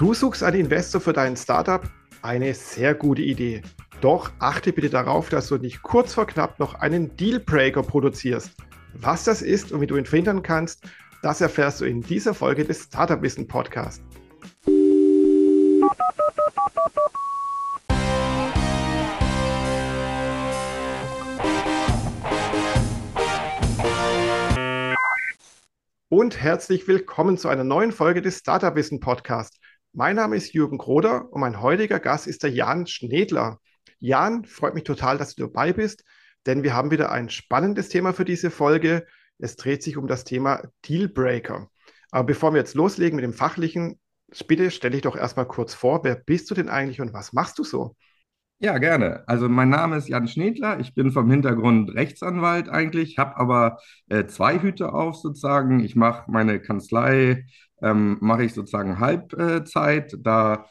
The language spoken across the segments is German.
Du suchst einen Investor für dein Startup? Eine sehr gute Idee. Doch achte bitte darauf, dass du nicht kurz vor knapp noch einen Dealbreaker produzierst. Was das ist und wie du ihn verhindern kannst, das erfährst du in dieser Folge des Startup Wissen Podcast. Und herzlich willkommen zu einer neuen Folge des Startup Wissen Podcast. Mein Name ist Jürgen Kroder und mein heutiger Gast ist der Jan Schnedler. Jan, freut mich total, dass du dabei bist, denn wir haben wieder ein spannendes Thema für diese Folge. Es dreht sich um das Thema Dealbreaker. Aber bevor wir jetzt loslegen mit dem Fachlichen, bitte stell dich doch erstmal kurz vor, wer bist du denn eigentlich und was machst du so? Ja, gerne. Also mein Name ist Jan Schnedler. Ich bin vom Hintergrund Rechtsanwalt eigentlich, habe aber äh, zwei Hüte auf sozusagen. Ich mache meine Kanzlei, ähm, mache ich sozusagen Halbzeit. da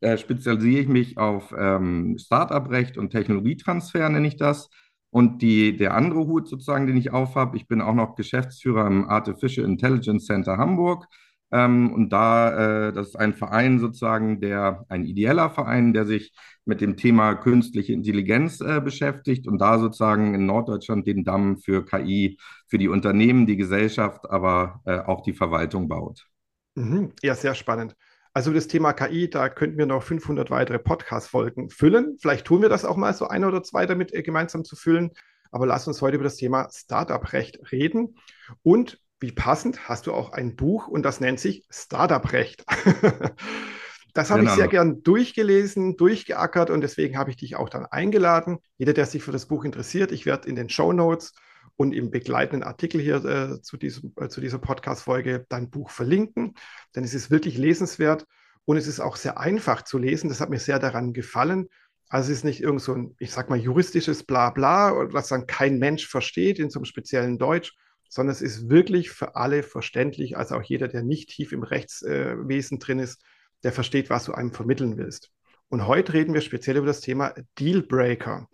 äh, spezialisiere ich mich auf ähm, Startup-Recht und Technologietransfer, nenne ich das. Und die, der andere Hut sozusagen, den ich aufhab, ich bin auch noch Geschäftsführer im Artificial Intelligence Center Hamburg. Ähm, und da, äh, das ist ein Verein sozusagen, der, ein ideeller Verein, der sich mit dem Thema künstliche Intelligenz äh, beschäftigt und da sozusagen in Norddeutschland den Damm für KI, für die Unternehmen, die Gesellschaft, aber äh, auch die Verwaltung baut. Mhm. Ja, sehr spannend. Also das Thema KI, da könnten wir noch 500 weitere Podcast-Folgen füllen. Vielleicht tun wir das auch mal so ein oder zwei damit äh, gemeinsam zu füllen. Aber lass uns heute über das Thema Startup-Recht reden. Und wie passend, hast du auch ein Buch und das nennt sich Startup-Recht. das habe genau. ich sehr gern durchgelesen, durchgeackert und deswegen habe ich dich auch dann eingeladen. Jeder, der sich für das Buch interessiert, ich werde in den Show Notes und im begleitenden Artikel hier äh, zu, diesem, äh, zu dieser Podcast-Folge dein Buch verlinken, denn es ist wirklich lesenswert und es ist auch sehr einfach zu lesen. Das hat mir sehr daran gefallen. Also es ist nicht irgend so ein, ich sag mal, juristisches Blabla, was dann kein Mensch versteht in so einem speziellen Deutsch, sondern es ist wirklich für alle verständlich, also auch jeder, der nicht tief im Rechtswesen drin ist, der versteht, was du einem vermitteln willst. Und heute reden wir speziell über das Thema Dealbreaker.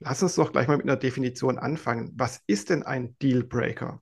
Lass uns doch gleich mal mit einer Definition anfangen. Was ist denn ein Dealbreaker?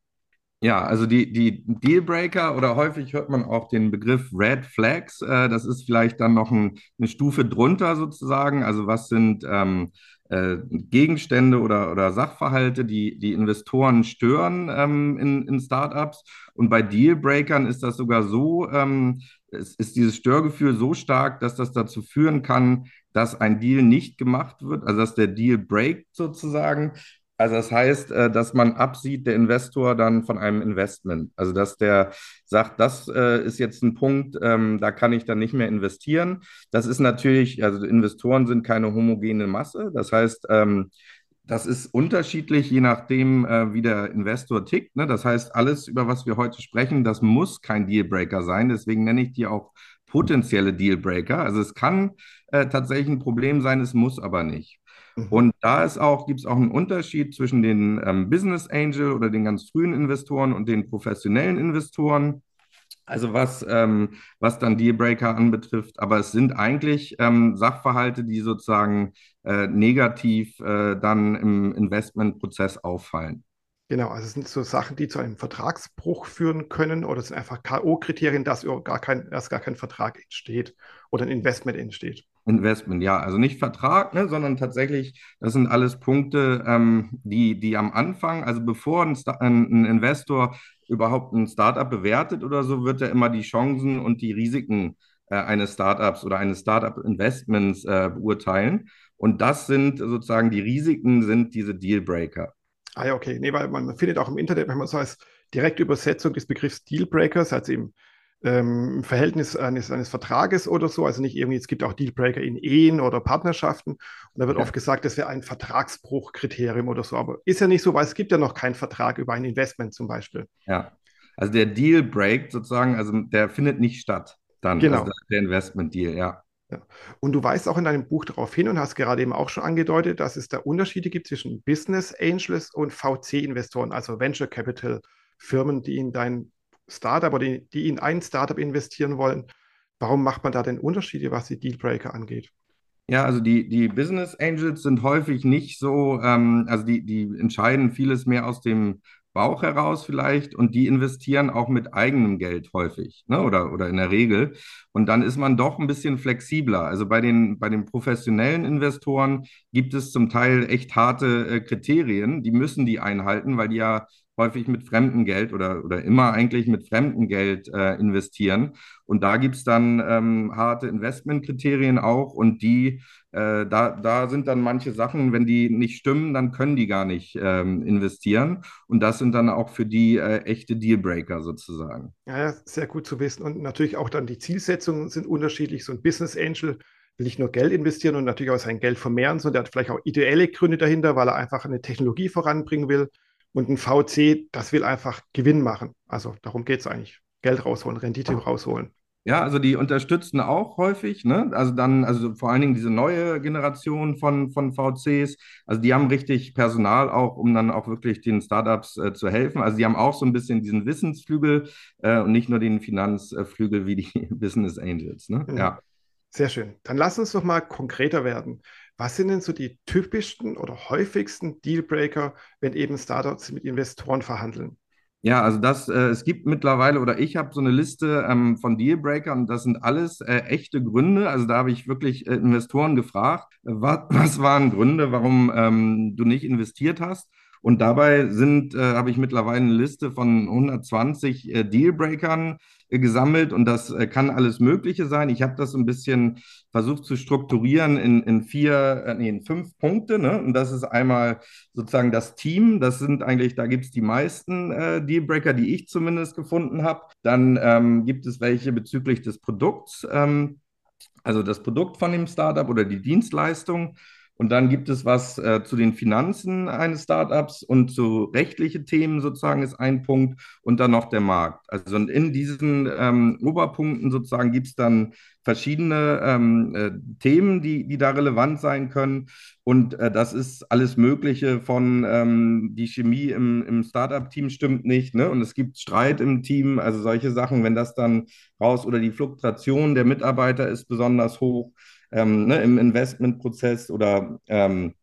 Ja, also die, die Dealbreaker oder häufig hört man auch den Begriff Red Flags. Äh, das ist vielleicht dann noch ein, eine Stufe drunter sozusagen. Also was sind ähm, äh, Gegenstände oder, oder Sachverhalte, die die Investoren stören ähm, in, in Startups. Und bei Dealbreakern ist das sogar so, ähm, es ist dieses Störgefühl so stark, dass das dazu führen kann, dass ein Deal nicht gemacht wird, also dass der Deal breakt sozusagen. Also das heißt, äh, dass man absieht, der Investor dann von einem Investment. Also dass der sagt, das äh, ist jetzt ein Punkt, ähm, da kann ich dann nicht mehr investieren. Das ist natürlich, also Investoren sind keine homogene Masse. Das heißt, ähm, das ist unterschiedlich, je nachdem, äh, wie der Investor tickt. Ne? Das heißt, alles, über was wir heute sprechen, das muss kein Dealbreaker sein. Deswegen nenne ich die auch potenzielle Dealbreaker. Also es kann tatsächlich ein Problem sein, es muss aber nicht. Mhm. Und da ist auch, gibt es auch einen Unterschied zwischen den ähm, Business Angel oder den ganz frühen Investoren und den professionellen Investoren. Also was, ähm, was dann Dealbreaker anbetrifft, aber es sind eigentlich ähm, Sachverhalte, die sozusagen äh, negativ äh, dann im Investmentprozess auffallen. Genau, also es sind so Sachen, die zu einem Vertragsbruch führen können oder es sind einfach K.O.-Kriterien, dass gar kein, erst gar kein Vertrag entsteht oder ein Investment entsteht. Investment, ja, also nicht Vertrag, ne, sondern tatsächlich, das sind alles Punkte, ähm, die, die am Anfang, also bevor ein, ein, Investor überhaupt ein Startup bewertet oder so, wird er immer die Chancen und die Risiken äh, eines Startups oder eines Startup-Investments äh, beurteilen. Und das sind sozusagen die Risiken, sind diese Dealbreaker. Ah ja, okay. Nee, weil man findet auch im Internet, wenn man so als direkte Übersetzung des Begriffs Dealbreakers, also eben ähm, Verhältnis eines, eines Vertrages oder so. Also nicht irgendwie, es gibt auch Dealbreaker in Ehen oder Partnerschaften. Und da wird ja. oft gesagt, das wäre ein Vertragsbruchkriterium oder so. Aber ist ja nicht so, weil es gibt ja noch keinen Vertrag über ein Investment zum Beispiel. Ja. Also der Dealbreak sozusagen, also der findet nicht statt dann. Genau. Also der Investment-Deal, ja. Ja. Und du weist auch in deinem Buch darauf hin und hast gerade eben auch schon angedeutet, dass es da Unterschiede gibt zwischen Business Angels und VC-Investoren, also Venture Capital Firmen, die in dein Startup oder die, die in ein Startup investieren wollen. Warum macht man da denn Unterschiede, was die Dealbreaker angeht? Ja, also die, die Business Angels sind häufig nicht so, ähm, also die, die entscheiden vieles mehr aus dem Bauch heraus vielleicht und die investieren auch mit eigenem Geld häufig ne? oder, oder in der Regel. Und dann ist man doch ein bisschen flexibler. Also bei den, bei den professionellen Investoren gibt es zum Teil echt harte äh, Kriterien. Die müssen die einhalten, weil die ja häufig mit fremdem Geld oder, oder immer eigentlich mit fremdem Geld äh, investieren. Und da gibt es dann ähm, harte Investmentkriterien auch und die, äh, da, da sind dann manche Sachen, wenn die nicht stimmen, dann können die gar nicht ähm, investieren. Und das sind dann auch für die äh, echte Dealbreaker sozusagen. Ja, sehr gut zu wissen. Und natürlich auch dann die Zielsetzungen sind unterschiedlich. So ein Business Angel will nicht nur Geld investieren und natürlich auch sein Geld vermehren, sondern der hat vielleicht auch ideelle Gründe dahinter, weil er einfach eine Technologie voranbringen will. Und ein VC, das will einfach Gewinn machen. Also darum geht es eigentlich. Geld rausholen, Rendite rausholen. Ja, also die unterstützen auch häufig, ne? Also dann, also vor allen Dingen diese neue Generation von, von VCs, also die haben richtig Personal auch, um dann auch wirklich den Startups äh, zu helfen. Also die haben auch so ein bisschen diesen Wissensflügel äh, und nicht nur den Finanzflügel wie die Business Angels. Ne? Mhm. Ja. Sehr schön. Dann lass uns doch mal konkreter werden. Was sind denn so die typischsten oder häufigsten Dealbreaker, wenn eben Startups mit Investoren verhandeln? Ja, also das, äh, es gibt mittlerweile, oder ich habe so eine Liste ähm, von Dealbreakern das sind alles äh, echte Gründe. Also da habe ich wirklich äh, Investoren gefragt, was, was waren Gründe, warum ähm, du nicht investiert hast? Und dabei sind, äh, habe ich mittlerweile eine Liste von 120 äh, Dealbreakern äh, gesammelt und das äh, kann alles Mögliche sein. Ich habe das ein bisschen versucht zu strukturieren in, in vier, äh, nee, in fünf Punkte. Ne? Und das ist einmal sozusagen das Team. Das sind eigentlich, da gibt es die meisten äh, Dealbreaker, die ich zumindest gefunden habe. Dann ähm, gibt es welche bezüglich des Produkts. Ähm, also das Produkt von dem Startup oder die Dienstleistung. Und dann gibt es was äh, zu den Finanzen eines Startups und zu rechtliche Themen sozusagen ist ein Punkt und dann noch der Markt. Also in diesen ähm, Oberpunkten sozusagen gibt es dann verschiedene ähm, äh, Themen, die, die da relevant sein können. Und äh, das ist alles Mögliche von ähm, die Chemie im, im Startup-Team stimmt nicht, ne? Und es gibt Streit im Team, also solche Sachen, wenn das dann raus oder die Fluktuation der Mitarbeiter ist besonders hoch ähm, ne, im Investmentprozess oder ähm,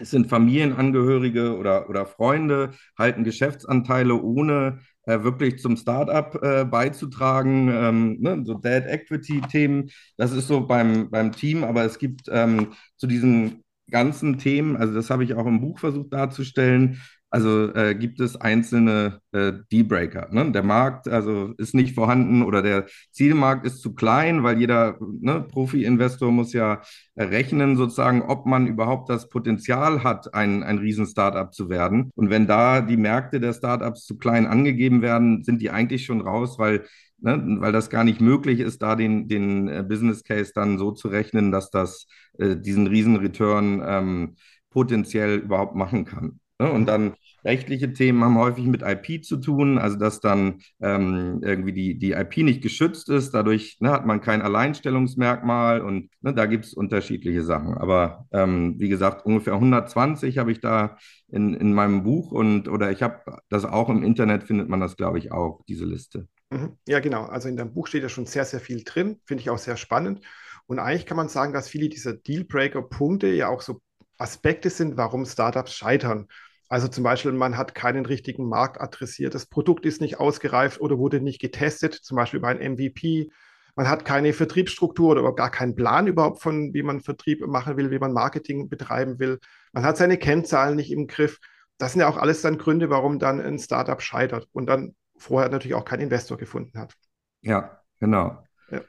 es sind Familienangehörige oder, oder Freunde, halten Geschäftsanteile ohne äh, wirklich zum Startup äh, beizutragen. Ähm, ne, so Dead Equity-Themen, das ist so beim, beim Team, aber es gibt ähm, zu diesen ganzen Themen, also das habe ich auch im Buch versucht darzustellen, also äh, gibt es einzelne äh, Dealbreaker. Ne? Der Markt also ist nicht vorhanden oder der Zielmarkt ist zu klein, weil jeder ne, Profi-Investor muss ja rechnen, sozusagen, ob man überhaupt das Potenzial hat, ein, ein Riesen-Startup zu werden. Und wenn da die Märkte der Startups zu klein angegeben werden, sind die eigentlich schon raus, weil Ne, weil das gar nicht möglich ist, da den, den äh, Business Case dann so zu rechnen, dass das äh, diesen riesen Return ähm, potenziell überhaupt machen kann. Ne? Und dann rechtliche Themen haben häufig mit IP zu tun, also dass dann ähm, irgendwie die, die IP nicht geschützt ist. Dadurch ne, hat man kein Alleinstellungsmerkmal und ne, da gibt es unterschiedliche Sachen. Aber ähm, wie gesagt, ungefähr 120 habe ich da in, in meinem Buch und oder ich habe das auch im Internet, findet man das, glaube ich, auch, diese Liste. Mhm. Ja, genau. Also in deinem Buch steht ja schon sehr, sehr viel drin. Finde ich auch sehr spannend. Und eigentlich kann man sagen, dass viele dieser Dealbreaker-Punkte ja auch so Aspekte sind, warum Startups scheitern. Also zum Beispiel, man hat keinen richtigen Markt adressiert, das Produkt ist nicht ausgereift oder wurde nicht getestet, zum Beispiel über ein MVP. Man hat keine Vertriebsstruktur oder gar keinen Plan überhaupt von, wie man Vertrieb machen will, wie man Marketing betreiben will. Man hat seine Kennzahlen nicht im Griff. Das sind ja auch alles dann Gründe, warum dann ein Startup scheitert und dann vorher natürlich auch keinen Investor gefunden hat. Ja, genau. Ja.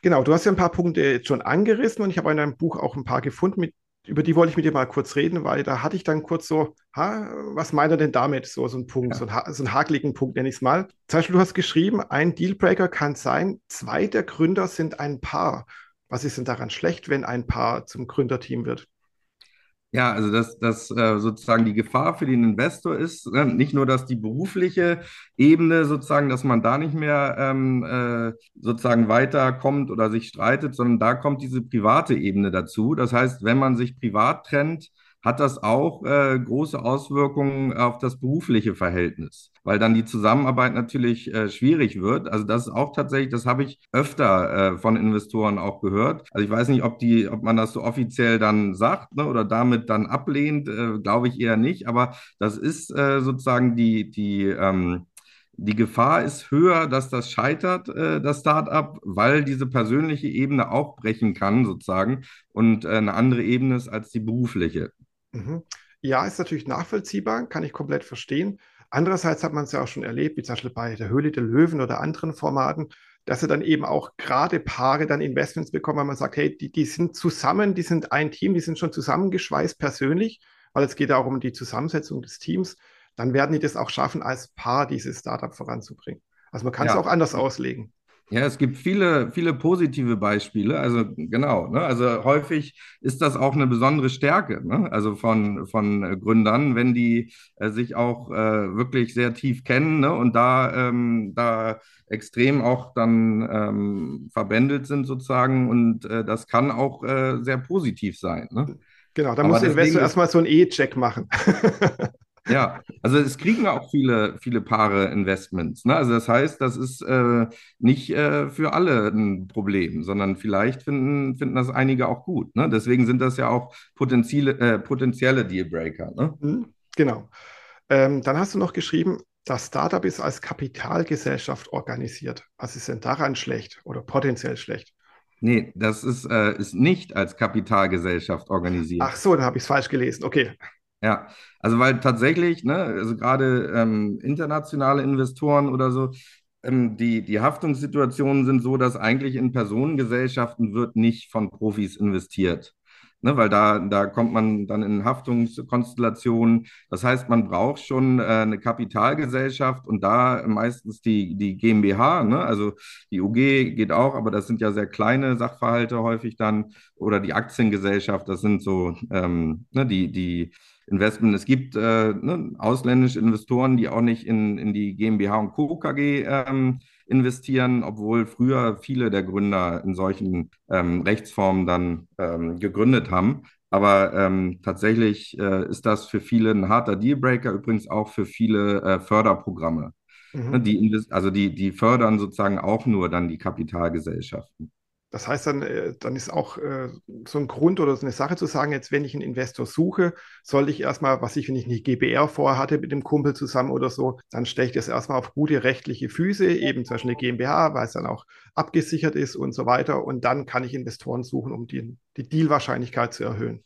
Genau, du hast ja ein paar Punkte jetzt schon angerissen und ich habe in deinem Buch auch ein paar gefunden, mit über die wollte ich mit dir mal kurz reden, weil da hatte ich dann kurz so, ha, was meint er denn damit? So, so ein Punkt, ja. so, ein, so einen hakeligen Punkt nenne ich es mal. Zum Beispiel, du hast geschrieben, ein Dealbreaker kann sein, zwei der Gründer sind ein Paar. Was ist denn daran schlecht, wenn ein Paar zum Gründerteam wird? Ja, also dass, dass äh, sozusagen die Gefahr für den Investor ist, äh, nicht nur, dass die berufliche Ebene sozusagen, dass man da nicht mehr ähm, äh, sozusagen weiterkommt oder sich streitet, sondern da kommt diese private Ebene dazu. Das heißt, wenn man sich privat trennt, hat das auch äh, große Auswirkungen auf das berufliche Verhältnis, weil dann die Zusammenarbeit natürlich äh, schwierig wird. Also das ist auch tatsächlich, das habe ich öfter äh, von Investoren auch gehört. Also ich weiß nicht, ob die, ob man das so offiziell dann sagt ne, oder damit dann ablehnt, äh, glaube ich eher nicht. Aber das ist äh, sozusagen die, die ähm, die Gefahr ist höher, dass das scheitert, äh, das Startup, weil diese persönliche Ebene auch brechen kann, sozusagen, und äh, eine andere Ebene ist als die berufliche. Mhm. Ja, ist natürlich nachvollziehbar, kann ich komplett verstehen. Andererseits hat man es ja auch schon erlebt, wie zum Beispiel bei der Höhle der Löwen oder anderen Formaten, dass sie dann eben auch gerade Paare dann Investments bekommen, weil man sagt, hey, die, die sind zusammen, die sind ein Team, die sind schon zusammengeschweißt persönlich, weil es geht auch um die Zusammensetzung des Teams dann werden die das auch schaffen, als Paar dieses Startup voranzubringen. Also man kann es auch anders auslegen. Ja, es gibt viele, viele positive Beispiele. Also genau, ne? also häufig ist das auch eine besondere Stärke, ne? also von, von Gründern, wenn die äh, sich auch äh, wirklich sehr tief kennen ne? und da, ähm, da extrem auch dann ähm, verbändelt sind sozusagen und äh, das kann auch äh, sehr positiv sein. Ne? Genau, da muss der Investor erstmal so einen E-Check machen. Ja, also es kriegen auch viele, viele Paare Investments. Ne? Also das heißt, das ist äh, nicht äh, für alle ein Problem, sondern vielleicht finden, finden das einige auch gut. Ne? Deswegen sind das ja auch potenzielle, äh, potenzielle Dealbreaker. Ne? Mhm, genau. Ähm, dann hast du noch geschrieben, das Startup ist als Kapitalgesellschaft organisiert. Was ist denn daran schlecht oder potenziell schlecht? Nee, das ist, äh, ist nicht als Kapitalgesellschaft organisiert. Ach so, da habe ich es falsch gelesen. Okay. Ja, also weil tatsächlich, ne, also gerade ähm, internationale Investoren oder so, ähm, die, die Haftungssituationen sind so, dass eigentlich in Personengesellschaften wird nicht von Profis investiert. Ne, weil da, da kommt man dann in Haftungskonstellationen. Das heißt, man braucht schon äh, eine Kapitalgesellschaft und da meistens die, die GmbH, ne, also die UG geht auch, aber das sind ja sehr kleine Sachverhalte häufig dann, oder die Aktiengesellschaft, das sind so ähm, ne, die, die Investment. Es gibt äh, ne, ausländische Investoren, die auch nicht in, in die GmbH und Co. KG ähm, investieren, obwohl früher viele der Gründer in solchen ähm, Rechtsformen dann ähm, gegründet haben. Aber ähm, tatsächlich äh, ist das für viele ein harter Dealbreaker, übrigens auch für viele äh, Förderprogramme. Mhm. Ne, die, also die, die fördern sozusagen auch nur dann die Kapitalgesellschaften. Das heißt, dann, äh, dann ist auch äh, so ein Grund oder so eine Sache zu sagen, jetzt, wenn ich einen Investor suche, sollte ich erstmal, was ich, wenn ich eine GBR vorhatte mit dem Kumpel zusammen oder so, dann stelle ich das erstmal auf gute rechtliche Füße, eben zum Beispiel eine GmbH, weil es dann auch abgesichert ist und so weiter. Und dann kann ich Investoren suchen, um die, die Dealwahrscheinlichkeit zu erhöhen.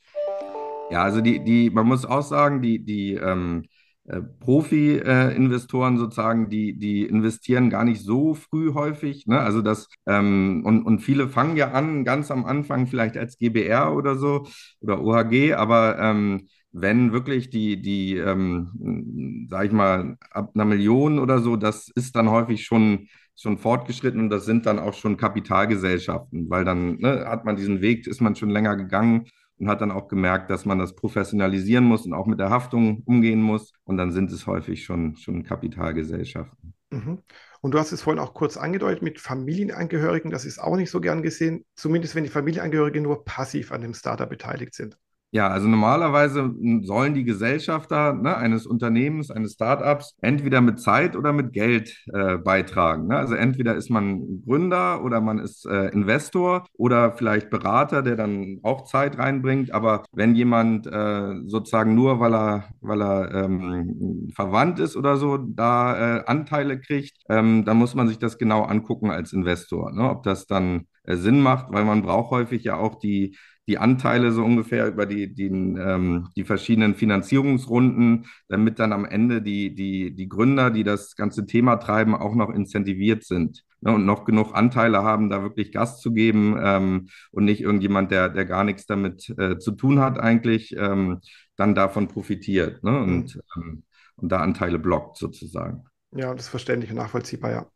Ja, also die, die, man muss auch sagen, die, die ähm äh, Profi-Investoren sozusagen, die, die investieren gar nicht so früh häufig. Ne? Also das, ähm, und, und viele fangen ja an, ganz am Anfang vielleicht als GBR oder so oder OHG, aber ähm, wenn wirklich die, die ähm, sag ich mal, ab einer Million oder so, das ist dann häufig schon, schon fortgeschritten und das sind dann auch schon Kapitalgesellschaften, weil dann ne, hat man diesen Weg, ist man schon länger gegangen und hat dann auch gemerkt, dass man das professionalisieren muss und auch mit der Haftung umgehen muss. Und dann sind es häufig schon, schon Kapitalgesellschaften. Mhm. Und du hast es vorhin auch kurz angedeutet mit Familienangehörigen. Das ist auch nicht so gern gesehen, zumindest wenn die Familienangehörigen nur passiv an dem Startup beteiligt sind. Ja, also normalerweise sollen die Gesellschafter ne, eines Unternehmens, eines Startups entweder mit Zeit oder mit Geld äh, beitragen. Ne? Also entweder ist man Gründer oder man ist äh, Investor oder vielleicht Berater, der dann auch Zeit reinbringt. Aber wenn jemand äh, sozusagen nur, weil er, weil er ähm, verwandt ist oder so, da äh, Anteile kriegt, ähm, dann muss man sich das genau angucken als Investor, ne? ob das dann äh, Sinn macht, weil man braucht häufig ja auch die die Anteile so ungefähr über die, die, ähm, die verschiedenen Finanzierungsrunden, damit dann am Ende die, die, die Gründer, die das ganze Thema treiben, auch noch incentiviert sind ne, und noch genug Anteile haben, da wirklich Gas zu geben ähm, und nicht irgendjemand, der, der gar nichts damit äh, zu tun hat, eigentlich ähm, dann davon profitiert ne, und, mhm. und da Anteile blockt sozusagen. Ja, das ist verständlich und nachvollziehbar, ja.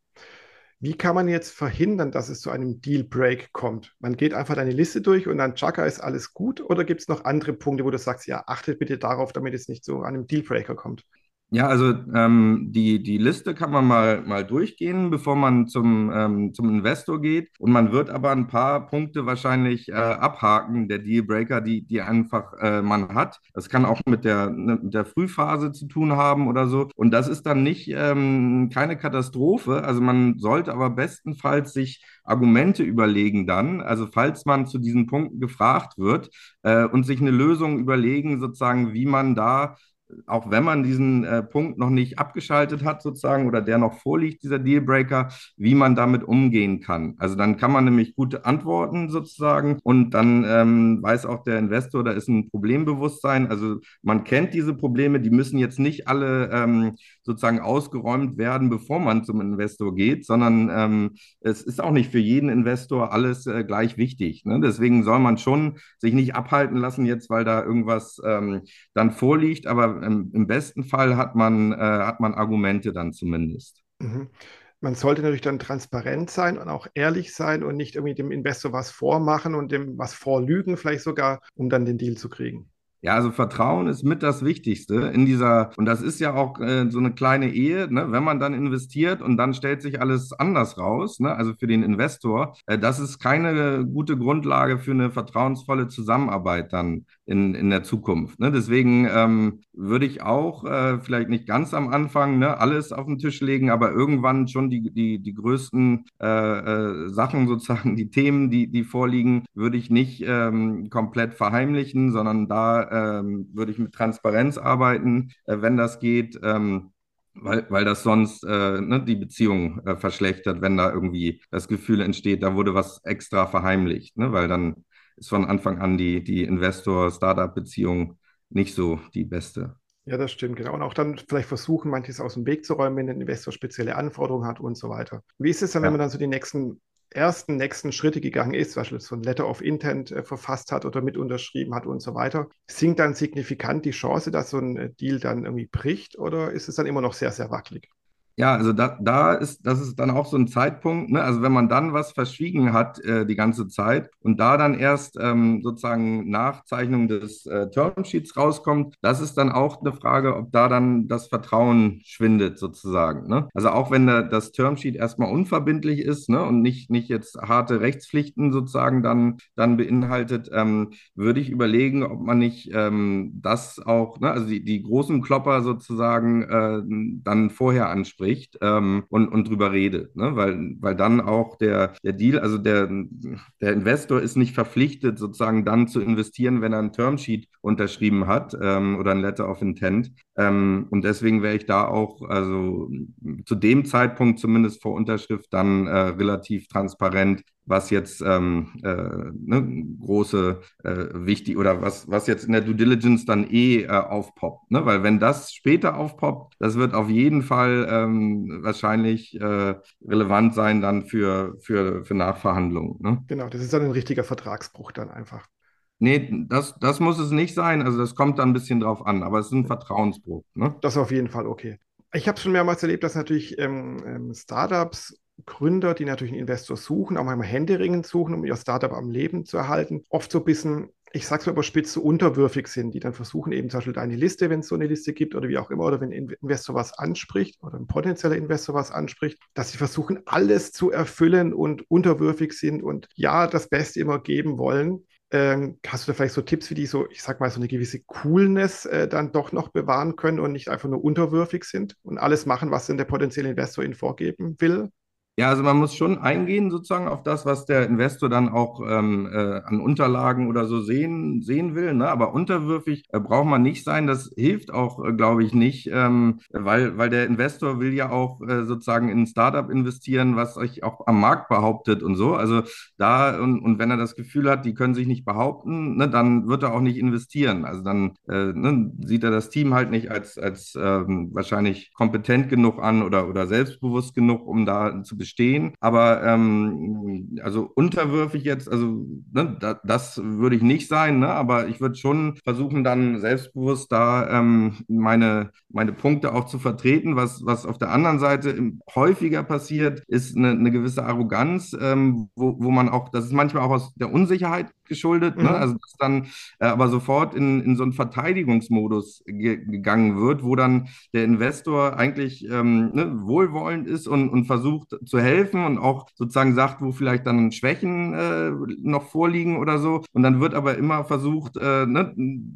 Wie kann man jetzt verhindern, dass es zu einem Deal Break kommt? Man geht einfach deine Liste durch und dann Chaka ist alles gut oder gibt es noch andere Punkte, wo du sagst, ja, achtet bitte darauf, damit es nicht an einem Deal Breaker kommt? Ja, also ähm, die, die Liste kann man mal, mal durchgehen, bevor man zum, ähm, zum Investor geht. Und man wird aber ein paar Punkte wahrscheinlich äh, abhaken, der Dealbreaker, die, die einfach äh, man hat. Das kann auch mit der, ne, mit der Frühphase zu tun haben oder so. Und das ist dann nicht ähm, keine Katastrophe. Also man sollte aber bestenfalls sich Argumente überlegen dann, also falls man zu diesen Punkten gefragt wird, äh, und sich eine Lösung überlegen, sozusagen, wie man da auch wenn man diesen äh, Punkt noch nicht abgeschaltet hat, sozusagen, oder der noch vorliegt, dieser Dealbreaker, wie man damit umgehen kann. Also dann kann man nämlich gute antworten sozusagen und dann ähm, weiß auch der Investor, da ist ein Problembewusstsein. Also man kennt diese Probleme, die müssen jetzt nicht alle ähm, sozusagen ausgeräumt werden, bevor man zum Investor geht, sondern ähm, es ist auch nicht für jeden Investor alles äh, gleich wichtig. Ne? Deswegen soll man schon sich nicht abhalten lassen jetzt, weil da irgendwas ähm, dann vorliegt, aber im, im besten Fall hat man, äh, hat man Argumente dann zumindest. Mhm. Man sollte natürlich dann transparent sein und auch ehrlich sein und nicht irgendwie dem Investor was vormachen und dem was vorlügen, vielleicht sogar, um dann den Deal zu kriegen. Ja, also Vertrauen ist mit das Wichtigste in dieser, und das ist ja auch äh, so eine kleine Ehe, ne? wenn man dann investiert und dann stellt sich alles anders raus, ne? also für den Investor, äh, das ist keine gute Grundlage für eine vertrauensvolle Zusammenarbeit dann in, in der Zukunft. Ne? Deswegen ähm, würde ich auch äh, vielleicht nicht ganz am Anfang ne, alles auf den Tisch legen, aber irgendwann schon die, die, die größten äh, äh, Sachen sozusagen, die Themen, die, die vorliegen, würde ich nicht ähm, komplett verheimlichen, sondern da ähm, würde ich mit Transparenz arbeiten, äh, wenn das geht. Ähm, weil, weil das sonst äh, ne, die Beziehung äh, verschlechtert, wenn da irgendwie das Gefühl entsteht, da wurde was extra verheimlicht, ne? weil dann ist von Anfang an die, die Investor-Startup-Beziehung nicht so die beste. Ja, das stimmt, genau. Und auch dann vielleicht versuchen, manches aus dem Weg zu räumen, wenn ein Investor spezielle Anforderungen hat und so weiter. Wie ist es dann, ja. wenn man dann so die nächsten ersten nächsten Schritte gegangen ist, zum Beispiel so ein Letter of Intent äh, verfasst hat oder mit unterschrieben hat und so weiter, sinkt dann signifikant die Chance, dass so ein äh, Deal dann irgendwie bricht oder ist es dann immer noch sehr, sehr wackelig? Ja, also da, da ist, das ist dann auch so ein Zeitpunkt, ne? Also wenn man dann was verschwiegen hat äh, die ganze Zeit und da dann erst ähm, sozusagen Nachzeichnung des äh, Termsheets rauskommt, das ist dann auch eine Frage, ob da dann das Vertrauen schwindet sozusagen. Ne? Also auch wenn da, das Termsheet erstmal unverbindlich ist ne? und nicht, nicht jetzt harte Rechtspflichten sozusagen dann, dann beinhaltet, ähm, würde ich überlegen, ob man nicht ähm, das auch, ne? also die, die großen Klopper sozusagen äh, dann vorher anspricht spricht ähm, und, und drüber redet. Ne? Weil, weil dann auch der, der Deal, also der, der Investor ist nicht verpflichtet, sozusagen dann zu investieren, wenn er ein Termsheet unterschrieben hat ähm, oder ein Letter of Intent. Ähm, und deswegen wäre ich da auch, also zu dem Zeitpunkt zumindest vor Unterschrift, dann äh, relativ transparent, was jetzt ähm, äh, ne, große äh, wichtig oder was, was jetzt in der Due Diligence dann eh äh, aufpoppt. Ne? Weil wenn das später aufpoppt, das wird auf jeden Fall ähm, wahrscheinlich äh, relevant sein dann für, für, für Nachverhandlungen. Ne? Genau, das ist dann ein richtiger Vertragsbruch dann einfach. Nee, das, das muss es nicht sein. Also das kommt dann ein bisschen drauf an, aber es ist ein Vertrauensbruch. Ne? Das ist auf jeden Fall okay. Ich habe schon mehrmals erlebt, dass natürlich ähm, ähm Startups Gründer, die natürlich einen Investor suchen, auch manchmal händeringend suchen, um ihr Startup am Leben zu erhalten, oft so ein bisschen, ich sag's mal überspitzt, so unterwürfig sind, die dann versuchen, eben zum Beispiel eine Liste, wenn es so eine Liste gibt oder wie auch immer, oder wenn ein Investor was anspricht oder ein potenzieller Investor was anspricht, dass sie versuchen, alles zu erfüllen und unterwürfig sind und ja, das Beste immer geben wollen. Ähm, hast du da vielleicht so Tipps, wie die so, ich sag mal, so eine gewisse Coolness äh, dann doch noch bewahren können und nicht einfach nur unterwürfig sind und alles machen, was denn der potenzielle Investor ihnen vorgeben will? Ja, also man muss schon eingehen sozusagen auf das, was der Investor dann auch ähm, äh, an Unterlagen oder so sehen, sehen will. Ne? Aber unterwürfig äh, braucht man nicht sein. Das hilft auch, äh, glaube ich, nicht, ähm, weil, weil der Investor will ja auch äh, sozusagen in ein Startup investieren, was sich auch am Markt behauptet und so. Also da, und, und wenn er das Gefühl hat, die können sich nicht behaupten, ne, dann wird er auch nicht investieren. Also dann äh, ne, sieht er das Team halt nicht als, als ähm, wahrscheinlich kompetent genug an oder, oder selbstbewusst genug, um da zu bestehen bestehen. Aber ähm, also unterwürfig jetzt, also ne, da, das würde ich nicht sein, ne? aber ich würde schon versuchen, dann selbstbewusst da ähm, meine, meine Punkte auch zu vertreten. Was, was auf der anderen Seite häufiger passiert, ist eine, eine gewisse Arroganz, ähm, wo, wo man auch, das ist manchmal auch aus der Unsicherheit geschuldet, ne? mhm. ne? also dass dann äh, aber sofort in, in so einen Verteidigungsmodus ge gegangen wird, wo dann der Investor eigentlich ähm, ne, wohlwollend ist und, und versucht zu helfen und auch sozusagen sagt, wo vielleicht dann Schwächen äh, noch vorliegen oder so. Und dann wird aber immer versucht äh, ne,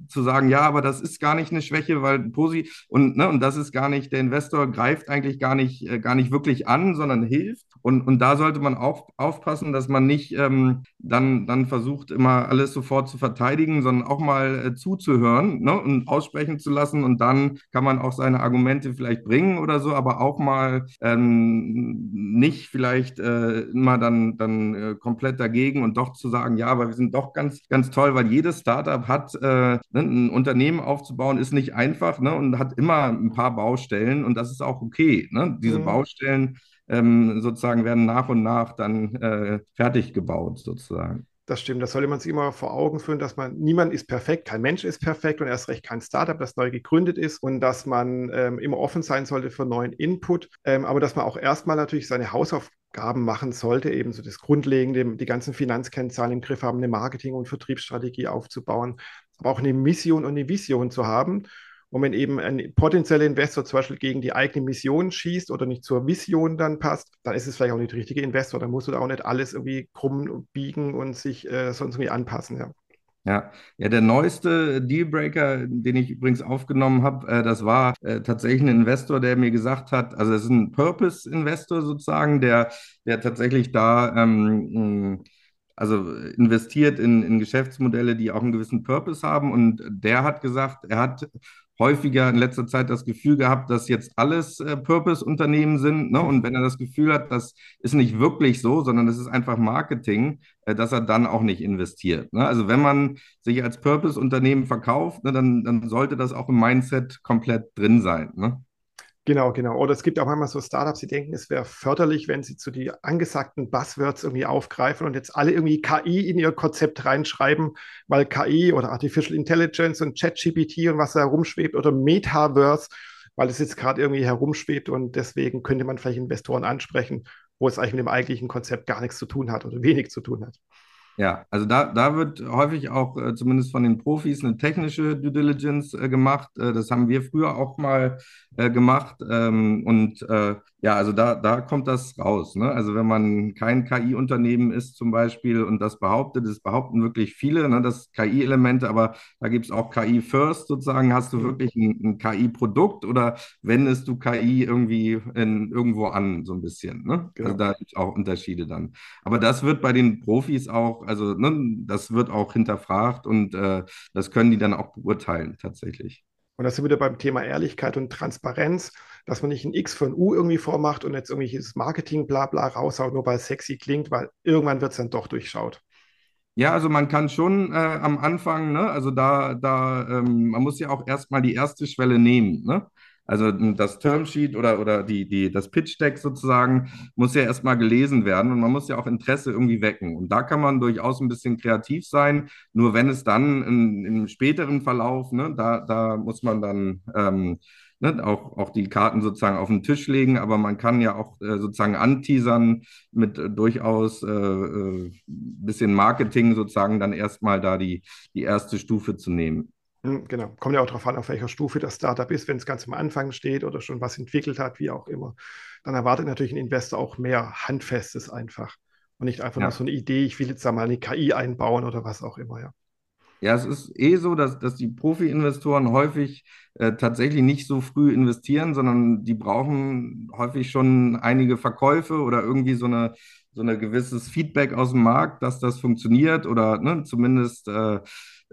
zu sagen, ja, aber das ist gar nicht eine Schwäche, weil Posi und, ne, und das ist gar nicht, der Investor greift eigentlich gar nicht, äh, gar nicht wirklich an, sondern hilft. Und, und da sollte man auch aufpassen, dass man nicht ähm, dann, dann versucht, immer alles sofort zu verteidigen, sondern auch mal äh, zuzuhören ne, und aussprechen zu lassen. Und dann kann man auch seine Argumente vielleicht bringen oder so, aber auch mal ähm, nicht vielleicht äh, immer dann, dann äh, komplett dagegen und doch zu sagen, ja, aber wir sind doch ganz, ganz toll, weil jedes Startup hat, äh, ne, ein Unternehmen aufzubauen, ist nicht einfach ne, und hat immer ein paar Baustellen und das ist auch okay. Ne? Diese mhm. Baustellen ähm, sozusagen werden nach und nach dann äh, fertig gebaut, sozusagen. Das stimmt, das sollte man sich immer vor Augen führen, dass man, niemand ist perfekt, kein Mensch ist perfekt und erst recht kein Startup, das neu gegründet ist und dass man ähm, immer offen sein sollte für neuen Input, ähm, aber dass man auch erstmal natürlich seine Hausaufgaben machen sollte, eben so das Grundlegende, die ganzen Finanzkennzahlen im Griff haben, eine Marketing- und Vertriebsstrategie aufzubauen, aber auch eine Mission und eine Vision zu haben und wenn eben ein potenzieller Investor zum Beispiel gegen die eigene Mission schießt oder nicht zur Vision dann passt, dann ist es vielleicht auch nicht der richtige Investor. Dann musst du da auch nicht alles irgendwie krumm biegen und sich äh, sonst irgendwie anpassen. Ja. Ja, ja, der neueste Dealbreaker, den ich übrigens aufgenommen habe, äh, das war äh, tatsächlich ein Investor, der mir gesagt hat, also es ist ein Purpose-Investor sozusagen, der, der tatsächlich da ähm, also investiert in, in Geschäftsmodelle, die auch einen gewissen Purpose haben. Und der hat gesagt, er hat häufiger in letzter Zeit das Gefühl gehabt, dass jetzt alles äh, Purpose-Unternehmen sind. Ne? Und wenn er das Gefühl hat, das ist nicht wirklich so, sondern es ist einfach Marketing, äh, dass er dann auch nicht investiert. Ne? Also wenn man sich als Purpose-Unternehmen verkauft, ne, dann, dann sollte das auch im Mindset komplett drin sein. Ne? Genau, genau. Oder es gibt auch manchmal so Startups, die denken, es wäre förderlich, wenn sie zu die angesagten Buzzwords irgendwie aufgreifen und jetzt alle irgendwie KI in ihr Konzept reinschreiben, weil KI oder Artificial Intelligence und ChatGPT und was da herumschwebt oder Metaverse, weil es jetzt gerade irgendwie herumschwebt und deswegen könnte man vielleicht Investoren ansprechen, wo es eigentlich mit dem eigentlichen Konzept gar nichts zu tun hat oder wenig zu tun hat. Ja, also da, da wird häufig auch äh, zumindest von den Profis eine technische Due Diligence äh, gemacht. Äh, das haben wir früher auch mal äh, gemacht. Ähm, und äh, ja, also da, da kommt das raus. Ne? Also wenn man kein KI-Unternehmen ist zum Beispiel und das behauptet, das behaupten wirklich viele, ne, das KI-Elemente, aber da gibt es auch KI-First sozusagen. Hast du wirklich ein, ein KI-Produkt oder wendest du KI irgendwie in, irgendwo an, so ein bisschen? Ne? Genau. Also da gibt es auch Unterschiede dann. Aber das wird bei den Profis auch, also ne, das wird auch hinterfragt und äh, das können die dann auch beurteilen tatsächlich. Und das sind wieder beim Thema Ehrlichkeit und Transparenz, dass man nicht ein X für ein U irgendwie vormacht und jetzt irgendwelches Marketing bla bla raushaut, nur weil es sexy klingt, weil irgendwann wird es dann doch durchschaut. Ja, also man kann schon äh, am Anfang, ne, also da, da, ähm, man muss ja auch erstmal die erste Schwelle nehmen, ne? Also das Termsheet oder, oder die, die, das Pitch-Deck sozusagen muss ja erstmal gelesen werden und man muss ja auch Interesse irgendwie wecken. Und da kann man durchaus ein bisschen kreativ sein. Nur wenn es dann in, im späteren Verlauf, ne, da, da muss man dann ähm, ne, auch, auch die Karten sozusagen auf den Tisch legen, aber man kann ja auch äh, sozusagen anteasern mit äh, durchaus äh, äh bisschen Marketing sozusagen dann erstmal da die, die erste Stufe zu nehmen. Hm, genau, kommt ja auch darauf an, auf welcher Stufe das Startup ist, wenn es ganz am Anfang steht oder schon was entwickelt hat, wie auch immer. Dann erwartet natürlich ein Investor auch mehr Handfestes einfach und nicht einfach ja. nur so eine Idee, ich will jetzt da mal eine KI einbauen oder was auch immer, ja. Ja, es ist eh so, dass, dass die Profi-Investoren häufig äh, tatsächlich nicht so früh investieren, sondern die brauchen häufig schon einige Verkäufe oder irgendwie so eine so ein gewisses Feedback aus dem Markt, dass das funktioniert oder ne, zumindest äh, äh,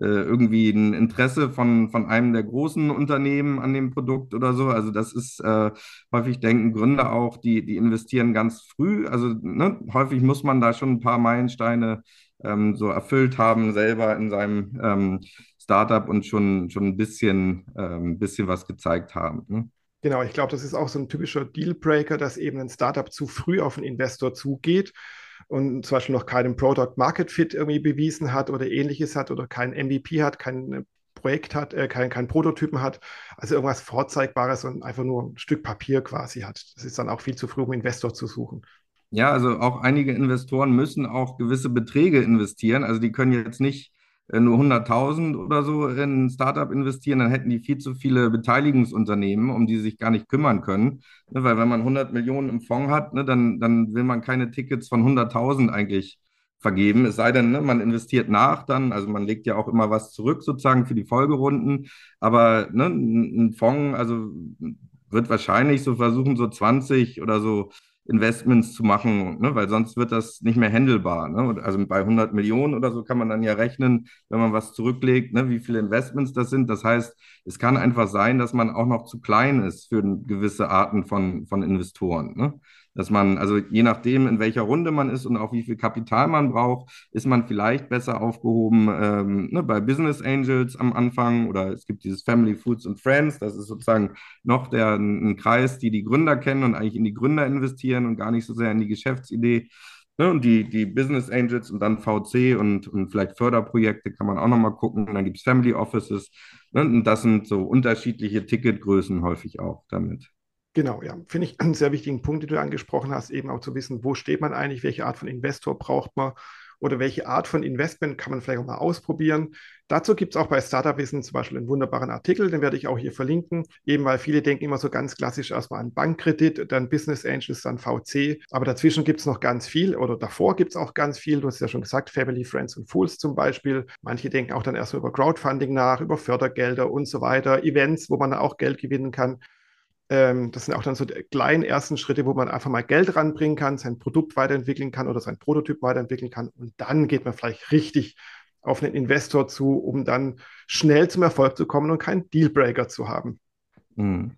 irgendwie ein Interesse von, von einem der großen Unternehmen an dem Produkt oder so. Also das ist äh, häufig denken Gründer auch, die, die investieren ganz früh. Also ne, häufig muss man da schon ein paar Meilensteine ähm, so erfüllt haben selber in seinem ähm, Startup und schon, schon ein bisschen, ähm, bisschen was gezeigt haben. Ne? Genau, ich glaube, das ist auch so ein typischer Dealbreaker, dass eben ein Startup zu früh auf einen Investor zugeht und zum Beispiel noch keinen Product Market Fit irgendwie bewiesen hat oder ähnliches hat oder kein MVP hat, kein Projekt hat, äh, kein, kein Prototypen hat, also irgendwas Vorzeigbares und einfach nur ein Stück Papier quasi hat. Das ist dann auch viel zu früh, um Investor zu suchen. Ja, also auch einige Investoren müssen auch gewisse Beträge investieren. Also die können jetzt nicht äh, nur 100.000 oder so in ein Startup investieren, dann hätten die viel zu viele Beteiligungsunternehmen, um die sie sich gar nicht kümmern können. Ne, weil wenn man 100 Millionen im Fonds hat, ne, dann, dann will man keine Tickets von 100.000 eigentlich vergeben. Es sei denn, ne, man investiert nach dann, also man legt ja auch immer was zurück sozusagen für die Folgerunden. Aber ein Fonds, also wird wahrscheinlich so versuchen, so 20 oder so Investments zu machen, ne? weil sonst wird das nicht mehr handelbar. Ne? Also bei 100 Millionen oder so kann man dann ja rechnen, wenn man was zurücklegt, ne? wie viele Investments das sind. Das heißt, es kann einfach sein, dass man auch noch zu klein ist für gewisse Arten von, von Investoren. Ne? dass man, also je nachdem, in welcher Runde man ist und auch wie viel Kapital man braucht, ist man vielleicht besser aufgehoben ähm, ne, bei Business Angels am Anfang oder es gibt dieses Family Foods and Friends, das ist sozusagen noch der, ein, Kreis, die die Gründer kennen und eigentlich in die Gründer investieren und gar nicht so sehr in die Geschäftsidee. Ne, und die, die Business Angels und dann VC und, und vielleicht Förderprojekte kann man auch nochmal gucken. Und dann gibt es Family Offices. Ne, und das sind so unterschiedliche Ticketgrößen häufig auch damit. Genau, ja. Finde ich einen sehr wichtigen Punkt, den du angesprochen hast, eben auch zu wissen, wo steht man eigentlich, welche Art von Investor braucht man oder welche Art von Investment kann man vielleicht auch mal ausprobieren. Dazu gibt es auch bei Startup Wissen zum Beispiel einen wunderbaren Artikel, den werde ich auch hier verlinken, eben weil viele denken immer so ganz klassisch erstmal an Bankkredit, dann Business Angels, dann VC, aber dazwischen gibt es noch ganz viel oder davor gibt es auch ganz viel. Du hast ja schon gesagt, Family, Friends und Fools zum Beispiel. Manche denken auch dann erstmal über Crowdfunding nach, über Fördergelder und so weiter, Events, wo man auch Geld gewinnen kann. Ähm, das sind auch dann so die kleinen ersten Schritte, wo man einfach mal Geld ranbringen kann, sein Produkt weiterentwickeln kann oder sein Prototyp weiterentwickeln kann. Und dann geht man vielleicht richtig auf einen Investor zu, um dann schnell zum Erfolg zu kommen und keinen Dealbreaker zu haben. Mhm.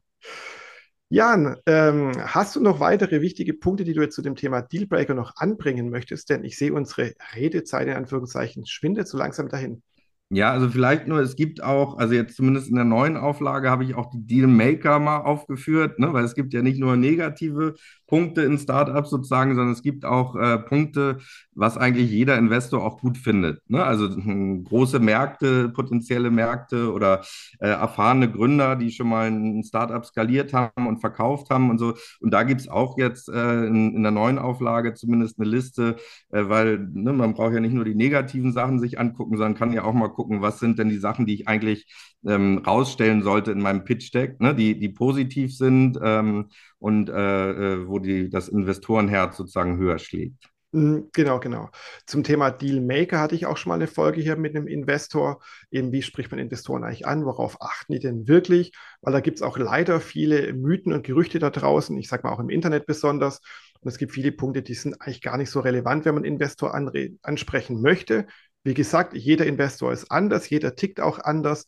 Jan, ähm, hast du noch weitere wichtige Punkte, die du jetzt zu dem Thema Dealbreaker noch anbringen möchtest? Denn ich sehe unsere Redezeit in Anführungszeichen schwindet so langsam dahin. Ja, also vielleicht nur, es gibt auch, also jetzt zumindest in der neuen Auflage habe ich auch die Dealmaker mal aufgeführt, ne, weil es gibt ja nicht nur negative Punkte in Startups sozusagen, sondern es gibt auch äh, Punkte, was eigentlich jeder Investor auch gut findet. Ne? Also äh, große Märkte, potenzielle Märkte oder äh, erfahrene Gründer, die schon mal ein Startup skaliert haben und verkauft haben und so. Und da gibt es auch jetzt äh, in, in, der neuen Auflage zumindest eine Liste, äh, weil ne, man braucht ja nicht nur die negativen Sachen sich angucken, sondern kann ja auch mal gucken, was sind denn die Sachen, die ich eigentlich ähm, rausstellen sollte in meinem Pitch-Deck, ne? die, die positiv sind ähm, und äh, äh, wo die, das Investorenherz sozusagen höher schlägt. Mhm, genau, genau. Zum Thema Dealmaker hatte ich auch schon mal eine Folge hier mit einem Investor. Eben, wie spricht man Investoren eigentlich an? Worauf achten die denn wirklich? Weil da gibt es auch leider viele Mythen und Gerüchte da draußen, ich sage mal auch im Internet besonders. Und es gibt viele Punkte, die sind eigentlich gar nicht so relevant, wenn man Investor ansprechen möchte. Wie gesagt, jeder Investor ist anders, jeder tickt auch anders.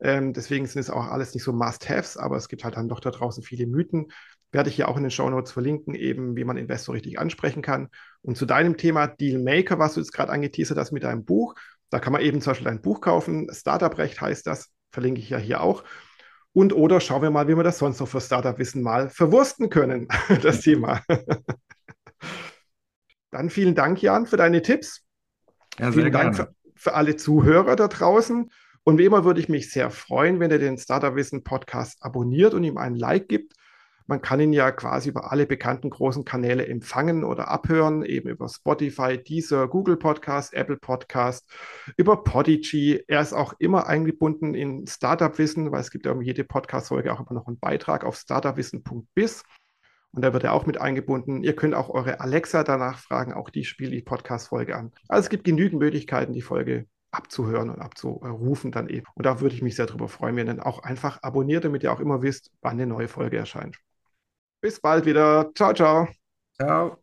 Ähm, deswegen sind es auch alles nicht so Must-Haves, aber es gibt halt dann doch da draußen viele Mythen. Werde ich hier auch in den Show Notes verlinken, eben wie man Investor richtig ansprechen kann. Und zu deinem Thema Dealmaker, was du jetzt gerade angeteasert hast mit deinem Buch, da kann man eben zum Beispiel ein Buch kaufen. Startup-Recht heißt das, verlinke ich ja hier auch. Und oder schauen wir mal, wie wir das sonst noch für Startup-Wissen mal verwursten können, das Thema. Dann vielen Dank, Jan, für deine Tipps. Ja, vielen Dank für, für alle Zuhörer da draußen. Und wie immer würde ich mich sehr freuen, wenn ihr den Startup Wissen Podcast abonniert und ihm ein Like gibt. Man kann ihn ja quasi über alle bekannten großen Kanäle empfangen oder abhören, eben über Spotify, Deezer, Google Podcast, Apple Podcast, über Podigy. Er ist auch immer eingebunden in Startup Wissen, weil es gibt ja um jede Podcast-Folge auch immer noch einen Beitrag auf startupwissen.biz. Und da wird er auch mit eingebunden. Ihr könnt auch eure Alexa danach fragen, auch die spielt die Podcast-Folge an. Also es gibt genügend Möglichkeiten, die Folge abzuhören und abzurufen dann eben. Und da würde ich mich sehr darüber freuen, wenn ihr dann auch einfach abonniert, damit ihr auch immer wisst, wann eine neue Folge erscheint. Bis bald wieder. Ciao, ciao. Ciao.